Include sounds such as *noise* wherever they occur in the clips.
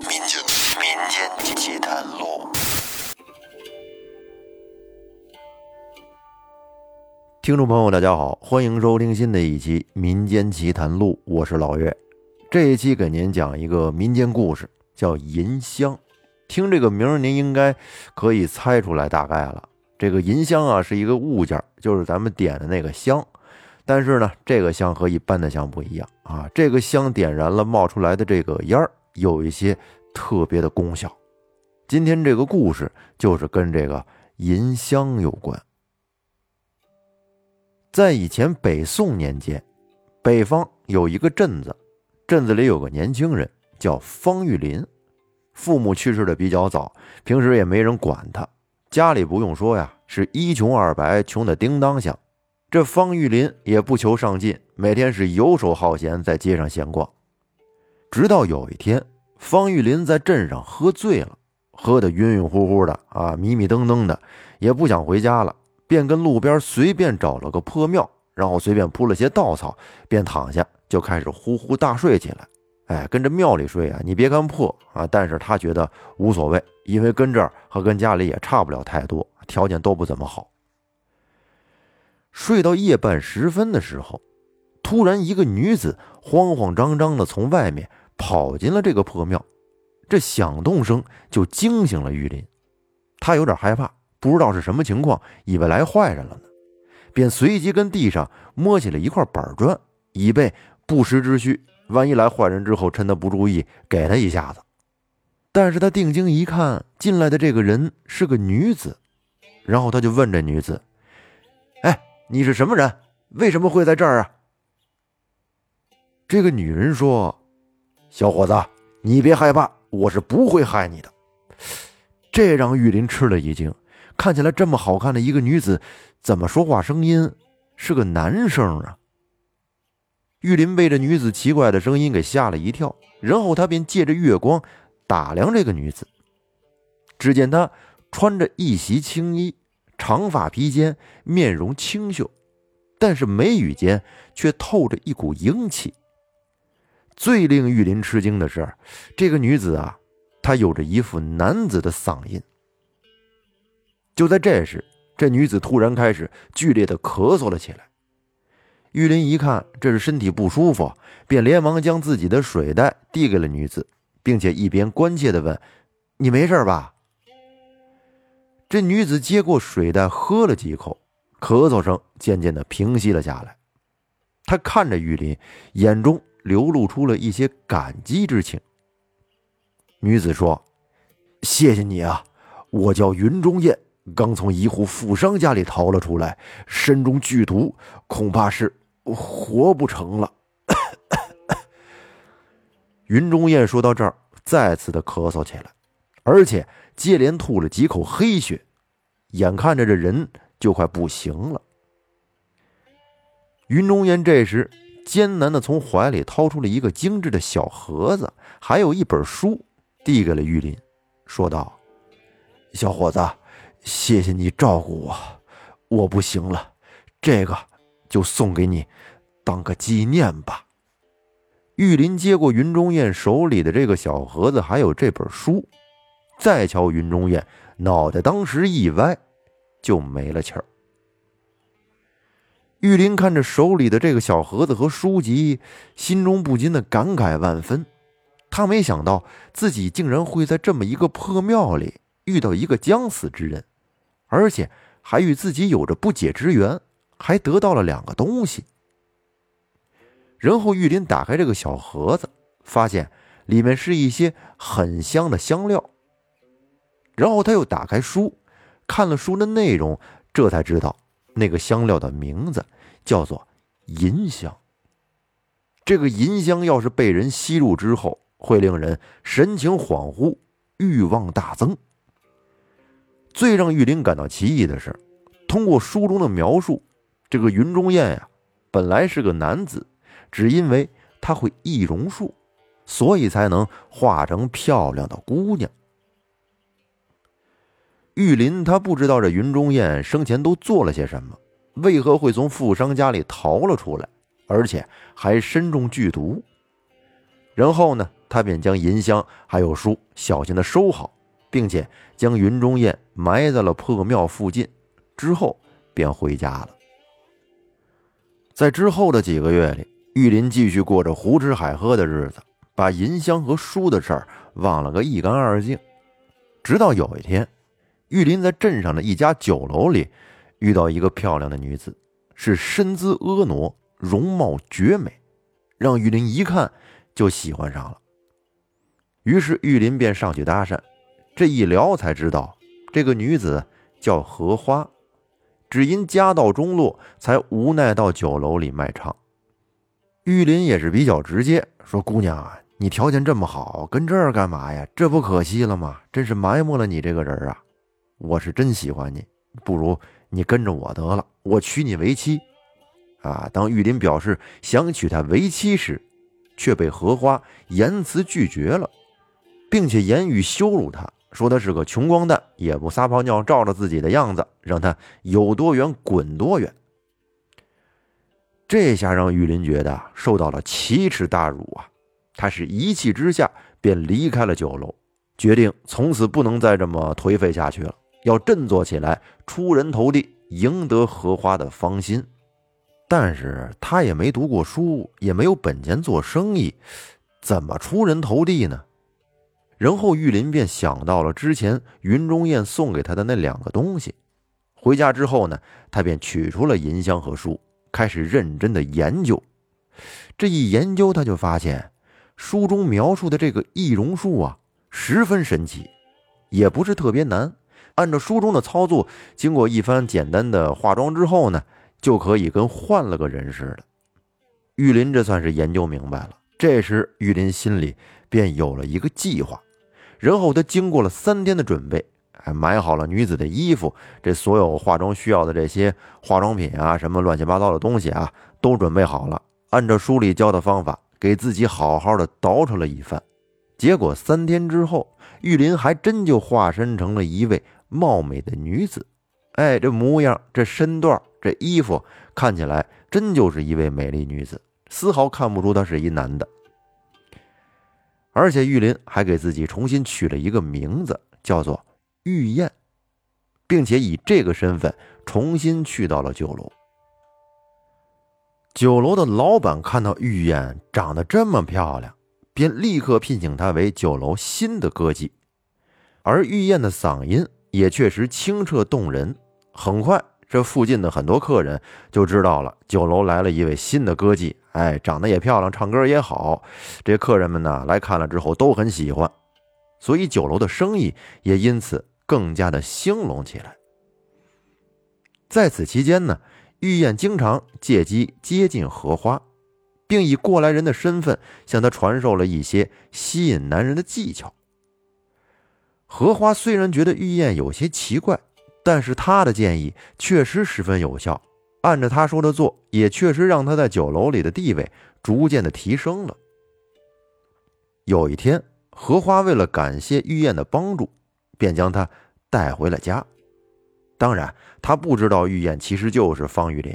民间民间奇谈录。听众朋友，大家好，欢迎收听新的一期《民间奇谈录》，我是老岳。这一期给您讲一个民间故事，叫银香。听这个名儿，您应该可以猜出来大概了。这个银香啊，是一个物件，就是咱们点的那个香。但是呢，这个香和一般的香不一样啊，这个香点燃了冒出来的这个烟儿，有一些特别的功效。今天这个故事就是跟这个银香有关。在以前北宋年间，北方有一个镇子，镇子里有个年轻人叫方玉林，父母去世的比较早，平时也没人管他，家里不用说呀，是一穷二白，穷的叮当响。这方玉林也不求上进，每天是游手好闲，在街上闲逛。直到有一天，方玉林在镇上喝醉了，喝得晕晕乎乎的啊，迷迷瞪瞪的，也不想回家了。便跟路边随便找了个破庙，然后随便铺了些稻草，便躺下就开始呼呼大睡起来。哎，跟着庙里睡啊，你别看破啊，但是他觉得无所谓，因为跟这儿和跟家里也差不了太多，条件都不怎么好。睡到夜半时分的时候，突然一个女子慌慌张张的从外面跑进了这个破庙，这响动声就惊醒了玉林，他有点害怕。不知道是什么情况，以为来坏人了呢，便随即跟地上摸起了一块板砖，以备不时之需。万一来坏人之后趁他不注意，给他一下子。但是他定睛一看，进来的这个人是个女子，然后他就问这女子：“哎，你是什么人？为什么会在这儿啊？”这个女人说：“小伙子，你别害怕，我是不会害你的。”这让玉林吃了一惊。看起来这么好看的一个女子，怎么说话声音是个男生啊？玉林被这女子奇怪的声音给吓了一跳，然后他便借着月光打量这个女子。只见她穿着一袭青衣，长发披肩，面容清秀，但是眉宇间却透着一股英气。最令玉林吃惊的是，这个女子啊，她有着一副男子的嗓音。就在这时，这女子突然开始剧烈的咳嗽了起来。玉林一看这是身体不舒服，便连忙将自己的水袋递给了女子，并且一边关切的问：“你没事吧？”这女子接过水袋，喝了几口，咳嗽声渐渐的平息了下来。她看着玉林，眼中流露出了一些感激之情。女子说：“谢谢你啊，我叫云中燕。”刚从一户富商家里逃了出来，身中剧毒，恐怕是活不成了。*coughs* 云中燕说到这儿，再次的咳嗽起来，而且接连吐了几口黑血，眼看着这人就快不行了。云中燕这时艰难的从怀里掏出了一个精致的小盒子，还有一本书，递给了玉林，说道：“小伙子。”谢谢你照顾我，我不行了，这个就送给你，当个纪念吧。玉林接过云中燕手里的这个小盒子，还有这本书，再瞧云中燕，脑袋当时一歪，就没了气儿。玉林看着手里的这个小盒子和书籍，心中不禁的感慨万分。他没想到自己竟然会在这么一个破庙里遇到一个将死之人。而且还与自己有着不解之缘，还得到了两个东西。然后玉林打开这个小盒子，发现里面是一些很香的香料。然后他又打开书，看了书的内容，这才知道那个香料的名字叫做银香。这个银香要是被人吸入之后，会令人神情恍惚，欲望大增。最让玉林感到奇异的是，通过书中的描述，这个云中燕呀，本来是个男子，只因为他会易容术，所以才能化成漂亮的姑娘。玉林他不知道这云中燕生前都做了些什么，为何会从富商家里逃了出来，而且还身中剧毒。然后呢，他便将银箱还有书小心的收好，并且将云中燕埋在了破庙附近，之后便回家了。在之后的几个月里，玉林继续过着胡吃海喝的日子，把银箱和书的事儿忘了个一干二净。直到有一天，玉林在镇上的一家酒楼里遇到一个漂亮的女子，是身姿婀娜，容貌绝美，让玉林一看就喜欢上了。于是玉林便上去搭讪，这一聊才知道，这个女子叫荷花。只因家道中落，才无奈到酒楼里卖唱。玉林也是比较直接，说：“姑娘啊，你条件这么好，跟这儿干嘛呀？这不可惜了吗？真是埋没了你这个人啊！我是真喜欢你，不如你跟着我得了，我娶你为妻。”啊！当玉林表示想娶她为妻时，却被荷花言辞拒绝了，并且言语羞辱她。说他是个穷光蛋，也不撒泡尿照着自己的样子，让他有多远滚多远。这下让玉林觉得受到了奇耻大辱啊！他是一气之下便离开了酒楼，决定从此不能再这么颓废下去了，要振作起来，出人头地，赢得荷花的芳心。但是他也没读过书，也没有本钱做生意，怎么出人头地呢？然后玉林便想到了之前云中燕送给他的那两个东西。回家之后呢，他便取出了银香和书，开始认真的研究。这一研究，他就发现书中描述的这个易容术啊，十分神奇，也不是特别难。按照书中的操作，经过一番简单的化妆之后呢，就可以跟换了个人似的。玉林这算是研究明白了。这时，玉林心里便有了一个计划。然后他经过了三天的准备，还买好了女子的衣服，这所有化妆需要的这些化妆品啊，什么乱七八糟的东西啊，都准备好了。按照书里教的方法，给自己好好的捯饬了一番。结果三天之后，玉林还真就化身成了一位貌美的女子。哎，这模样、这身段、这衣服，看起来真就是一位美丽女子，丝毫看不出她是一男的。而且玉林还给自己重新取了一个名字，叫做玉燕，并且以这个身份重新去到了酒楼。酒楼的老板看到玉燕长得这么漂亮，便立刻聘请她为酒楼新的歌姬。而玉燕的嗓音也确实清澈动人。很快，这附近的很多客人就知道了酒楼来了一位新的歌妓。哎，长得也漂亮，唱歌也好，这客人们呢来看了之后都很喜欢，所以酒楼的生意也因此更加的兴隆起来。在此期间呢，玉燕经常借机接近荷花，并以过来人的身份向他传授了一些吸引男人的技巧。荷花虽然觉得玉燕有些奇怪，但是她的建议确实十分有效。按照她说的做，也确实让她在酒楼里的地位逐渐的提升了。有一天，荷花为了感谢玉燕的帮助，便将她带回了家。当然，他不知道玉燕其实就是方玉林。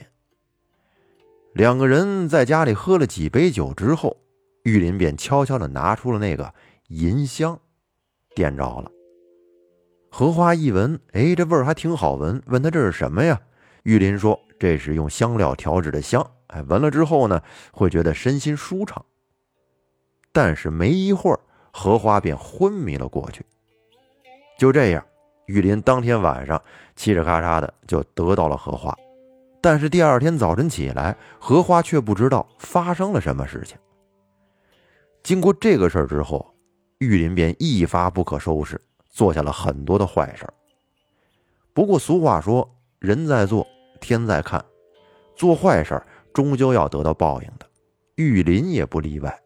两个人在家里喝了几杯酒之后，玉林便悄悄的拿出了那个银香，点着了。荷花一闻，哎，这味儿还挺好闻，问他这是什么呀？玉林说。这是用香料调制的香，哎，闻了之后呢，会觉得身心舒畅。但是没一会儿，荷花便昏迷了过去。就这样，玉林当天晚上嘁哩咔嚓的就得到了荷花。但是第二天早晨起来，荷花却不知道发生了什么事情。经过这个事儿之后，玉林便一发不可收拾，做下了很多的坏事。不过俗话说，人在做。天在看，做坏事终究要得到报应的。玉林也不例外。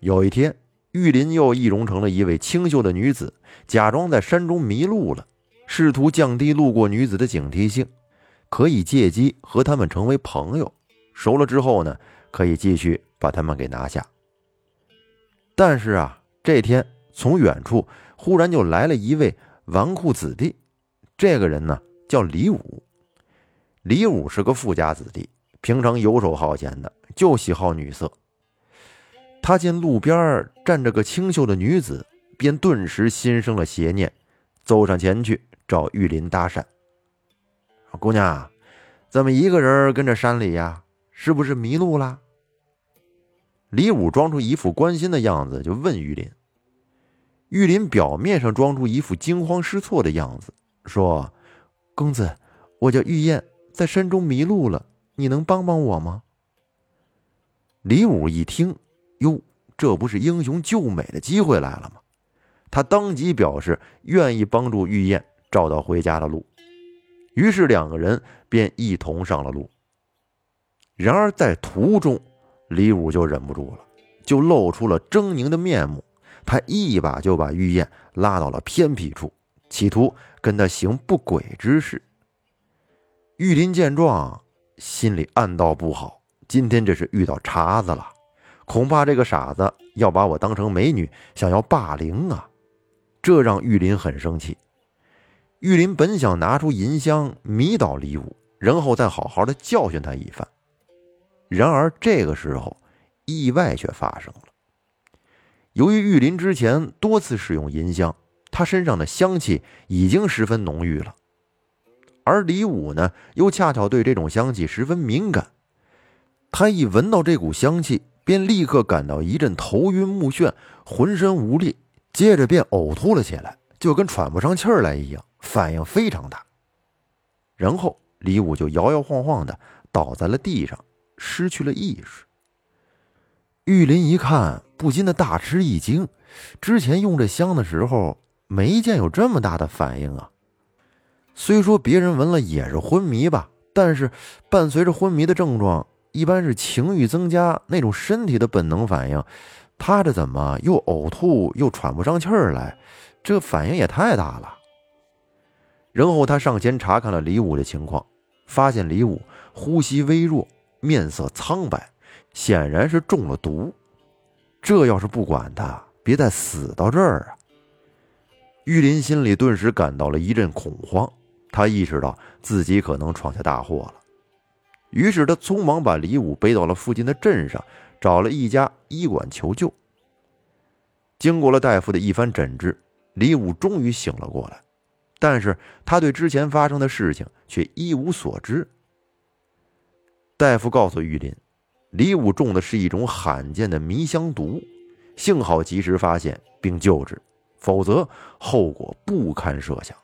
有一天，玉林又易容成了一位清秀的女子，假装在山中迷路了，试图降低路过女子的警惕性，可以借机和他们成为朋友。熟了之后呢，可以继续把他们给拿下。但是啊，这天从远处忽然就来了一位纨绔子弟，这个人呢叫李武。李武是个富家子弟，平常游手好闲的，就喜好女色。他见路边站着个清秀的女子，便顿时心生了邪念，走上前去找玉林搭讪：“姑娘，怎么一个人跟着山里呀？是不是迷路了？”李武装出一副关心的样子，就问玉林。玉林表面上装出一副惊慌失措的样子，说：“公子，我叫玉燕，在山中迷路了，你能帮帮我吗？”李武一听，哟，这不是英雄救美的机会来了吗？他当即表示愿意帮助玉燕找到回家的路。于是两个人便一同上了路。然而在途中，李武就忍不住了，就露出了狰狞的面目。他一把就把玉燕拉到了偏僻处，企图跟他行不轨之事。玉林见状，心里暗道不好。今天这是遇到茬子了，恐怕这个傻子要把我当成美女，想要霸凌啊！这让玉林很生气。玉林本想拿出银香迷倒李武，然后再好好的教训他一番。然而这个时候，意外却发生了。由于玉林之前多次使用银香，他身上的香气已经十分浓郁了，而李武呢，又恰巧对这种香气十分敏感。他一闻到这股香气，便立刻感到一阵头晕目眩，浑身无力，接着便呕吐了起来，就跟喘不上气儿来一样，反应非常大。然后李武就摇摇晃晃的倒在了地上，失去了意识。玉林一看，不禁的大吃一惊，之前用这香的时候，没见有这么大的反应啊。虽说别人闻了也是昏迷吧，但是伴随着昏迷的症状。一般是情欲增加那种身体的本能反应，他这怎么又呕吐又喘不上气儿来？这反应也太大了。然后他上前查看了李武的情况，发现李武呼吸微弱，面色苍白，显然是中了毒。这要是不管他，别再死到这儿啊！玉林心里顿时感到了一阵恐慌，他意识到自己可能闯下大祸了。于是他匆忙把李武背到了附近的镇上，找了一家医馆求救。经过了大夫的一番诊治，李武终于醒了过来，但是他对之前发生的事情却一无所知。大夫告诉玉林，李武中的是一种罕见的迷香毒，幸好及时发现并救治，否则后果不堪设想。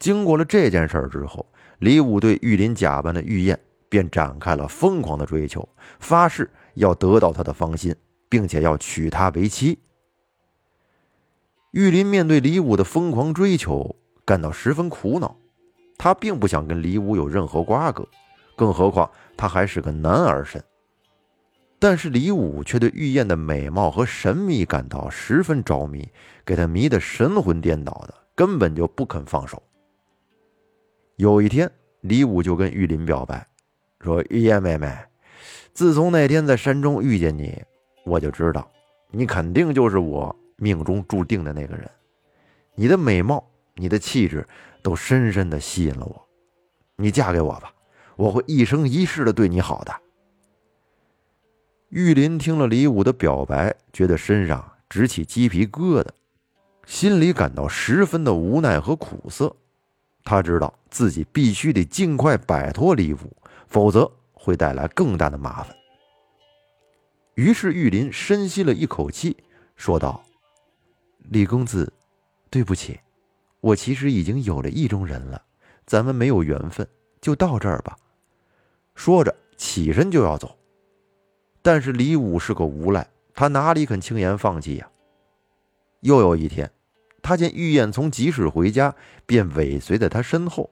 经过了这件事之后。李武对玉林假扮的玉燕便展开了疯狂的追求，发誓要得到她的芳心，并且要娶她为妻。玉林面对李武的疯狂追求，感到十分苦恼。他并不想跟李武有任何瓜葛，更何况他还是个男儿身。但是李武却对玉燕的美貌和神秘感到十分着迷，给他迷得神魂颠倒的，根本就不肯放手。有一天，李武就跟玉林表白，说：“玉燕妹妹，自从那天在山中遇见你，我就知道，你肯定就是我命中注定的那个人。你的美貌，你的气质，都深深的吸引了我。你嫁给我吧，我会一生一世的对你好的。”玉林听了李武的表白，觉得身上直起鸡皮疙瘩，心里感到十分的无奈和苦涩。他知道自己必须得尽快摆脱李武，否则会带来更大的麻烦。于是玉林深吸了一口气，说道：“李公子，对不起，我其实已经有了意中人了，咱们没有缘分，就到这儿吧。”说着起身就要走，但是李武是个无赖，他哪里肯轻言放弃呀？又有一天。他见玉燕从集市回家，便尾随在他身后。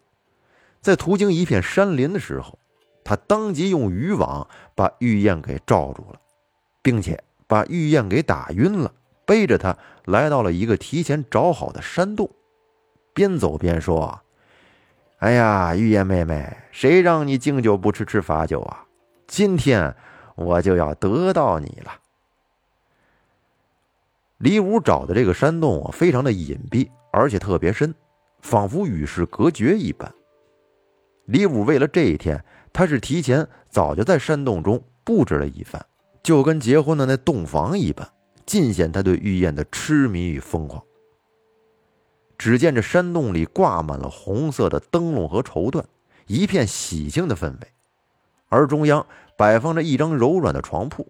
在途经一片山林的时候，他当即用渔网把玉燕给罩住了，并且把玉燕给打晕了，背着她来到了一个提前找好的山洞，边走边说：“哎呀，玉燕妹妹，谁让你敬酒不吃吃罚酒啊？今天我就要得到你了。”李武找的这个山洞啊，非常的隐蔽，而且特别深，仿佛与世隔绝一般。李武为了这一天，他是提前早就在山洞中布置了一番，就跟结婚的那洞房一般，尽显他对玉燕的痴迷与疯狂。只见这山洞里挂满了红色的灯笼和绸缎，一片喜庆的氛围，而中央摆放着一张柔软的床铺，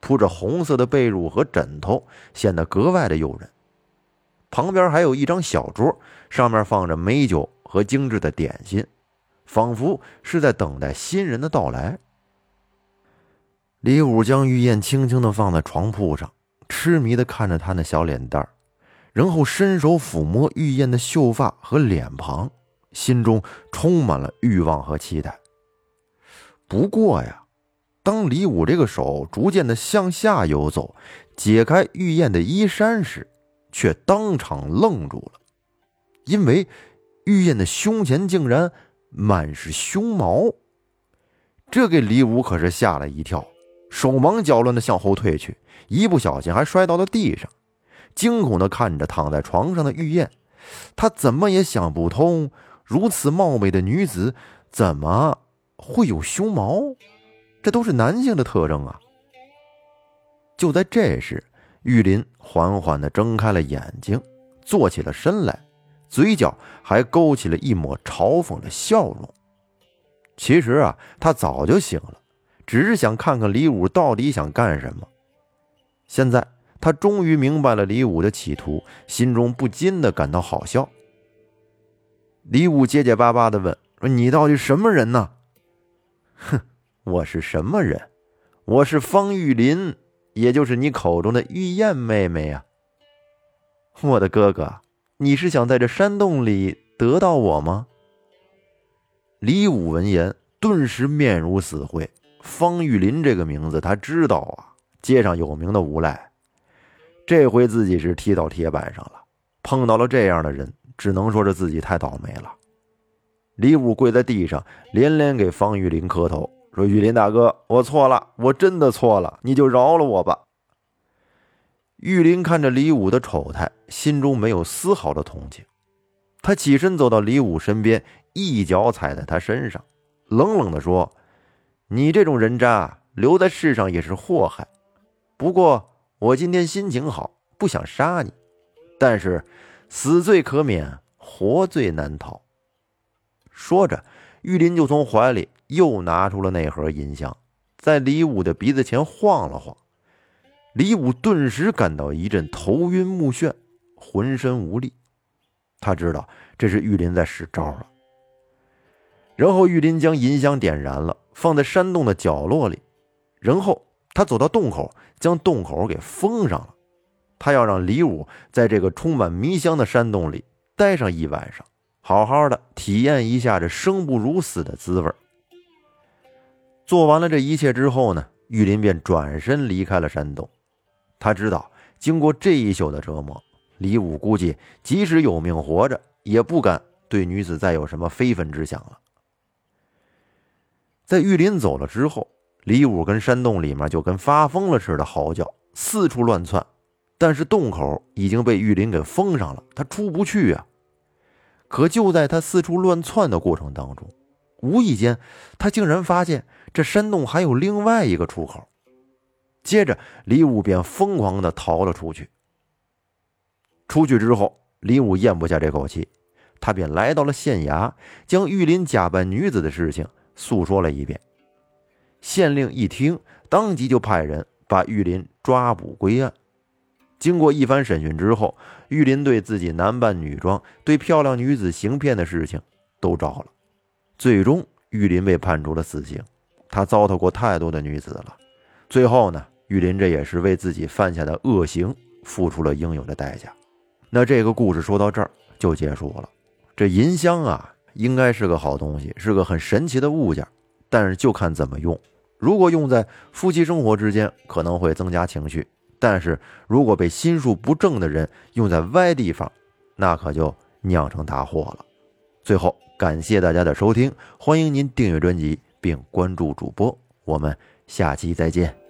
铺着红色的被褥和枕头，显得格外的诱人。旁边还有一张小桌，上面放着美酒和精致的点心，仿佛是在等待新人的到来。李武将玉燕轻轻地放在床铺上，痴迷地看着她那小脸蛋儿，然后伸手抚摸玉燕的秀发和脸庞，心中充满了欲望和期待。不过呀，当李武这个手逐渐的向下游走，解开玉燕的衣衫时，却当场愣住了，因为玉燕的胸前竟然满是胸毛，这给李武可是吓了一跳，手忙脚乱的向后退去，一不小心还摔到了地上，惊恐的看着躺在床上的玉燕，他怎么也想不通，如此貌美的女子怎么会有胸毛？这都是男性的特征啊！就在这时。玉林缓缓地睁开了眼睛，坐起了身来，嘴角还勾起了一抹嘲讽的笑容。其实啊，他早就醒了，只是想看看李武到底想干什么。现在他终于明白了李武的企图，心中不禁的感到好笑。李武结结巴巴的问：“说你到底什么人呢？”“ *laughs* 哼，我是什么人？我是方玉林。”也就是你口中的玉燕妹妹呀，我的哥哥，你是想在这山洞里得到我吗？李武闻言，顿时面如死灰。方玉林这个名字他知道啊，街上有名的无赖。这回自己是踢到铁板上了，碰到了这样的人，只能说是自己太倒霉了。李武跪在地上，连连给方玉林磕头。说：“玉林大哥，我错了，我真的错了，你就饶了我吧。”玉林看着李武的丑态，心中没有丝毫的同情。他起身走到李武身边，一脚踩在他身上，冷冷地说：“你这种人渣，留在世上也是祸害。不过我今天心情好，不想杀你，但是死罪可免，活罪难逃。”说着，玉林就从怀里。又拿出了那盒银香，在李武的鼻子前晃了晃，李武顿时感到一阵头晕目眩，浑身无力。他知道这是玉林在使招了。然后玉林将银香点燃了，放在山洞的角落里，然后他走到洞口，将洞口给封上了。他要让李武在这个充满迷香的山洞里待上一晚上，好好的体验一下这生不如死的滋味。做完了这一切之后呢，玉林便转身离开了山洞。他知道，经过这一宿的折磨，李武估计即使有命活着，也不敢对女子再有什么非分之想了。在玉林走了之后，李武跟山洞里面就跟发疯了似的嚎叫，四处乱窜。但是洞口已经被玉林给封上了，他出不去啊。可就在他四处乱窜的过程当中，无意间，他竟然发现这山洞还有另外一个出口。接着，李武便疯狂地逃了出去。出去之后，李武咽不下这口气，他便来到了县衙，将玉林假扮女子的事情诉说了一遍。县令一听，当即就派人把玉林抓捕归案。经过一番审讯之后，玉林对自己男扮女装、对漂亮女子行骗的事情都招了。最终，玉林被判处了死刑。他糟蹋过太多的女子了，最后呢，玉林这也是为自己犯下的恶行付出了应有的代价。那这个故事说到这儿就结束了。这银香啊，应该是个好东西，是个很神奇的物件，但是就看怎么用。如果用在夫妻生活之间，可能会增加情绪；但是如果被心术不正的人用在歪地方，那可就酿成大祸了。最后。感谢大家的收听，欢迎您订阅专辑并关注主播，我们下期再见。